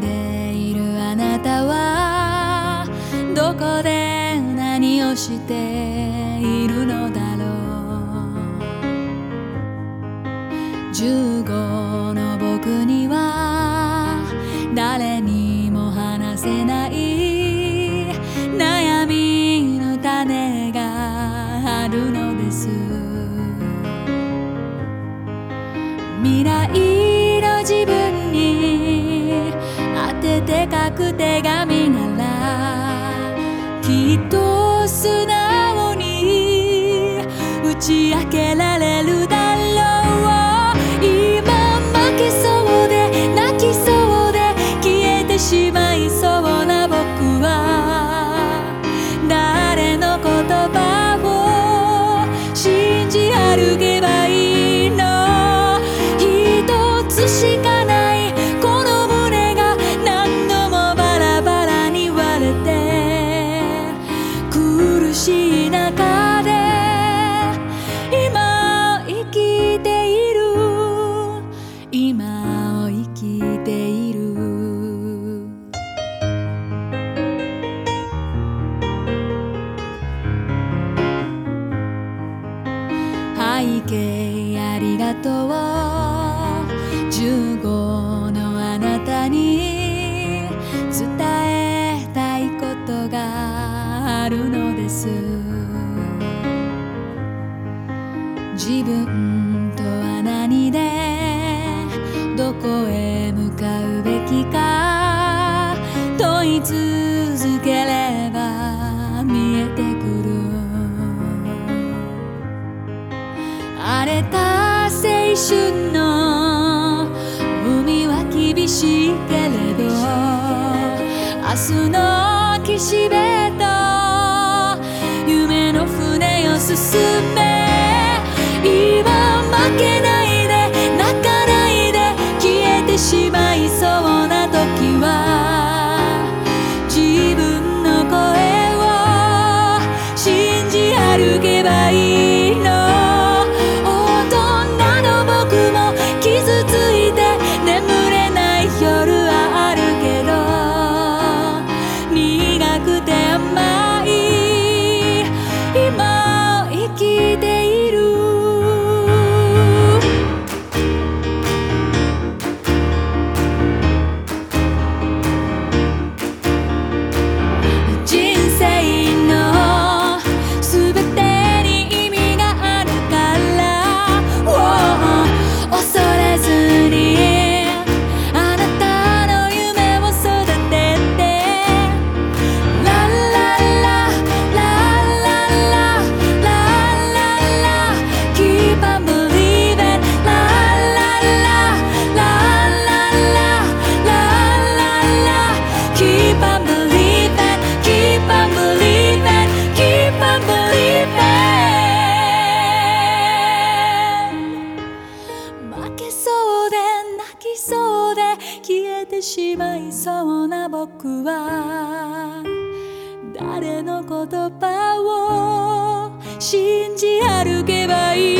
でいるあなたはどこで何をしているのだろう。15の僕に dia que ela けありがとう」「15のあなたに伝えたいことがあるのです」「自分とは何でどこへ向かうべきか問い続け春の海は厳しいけれど明日の岸辺と夢の船を進めてしまいそうな僕は。誰の言葉を信じ歩けばいい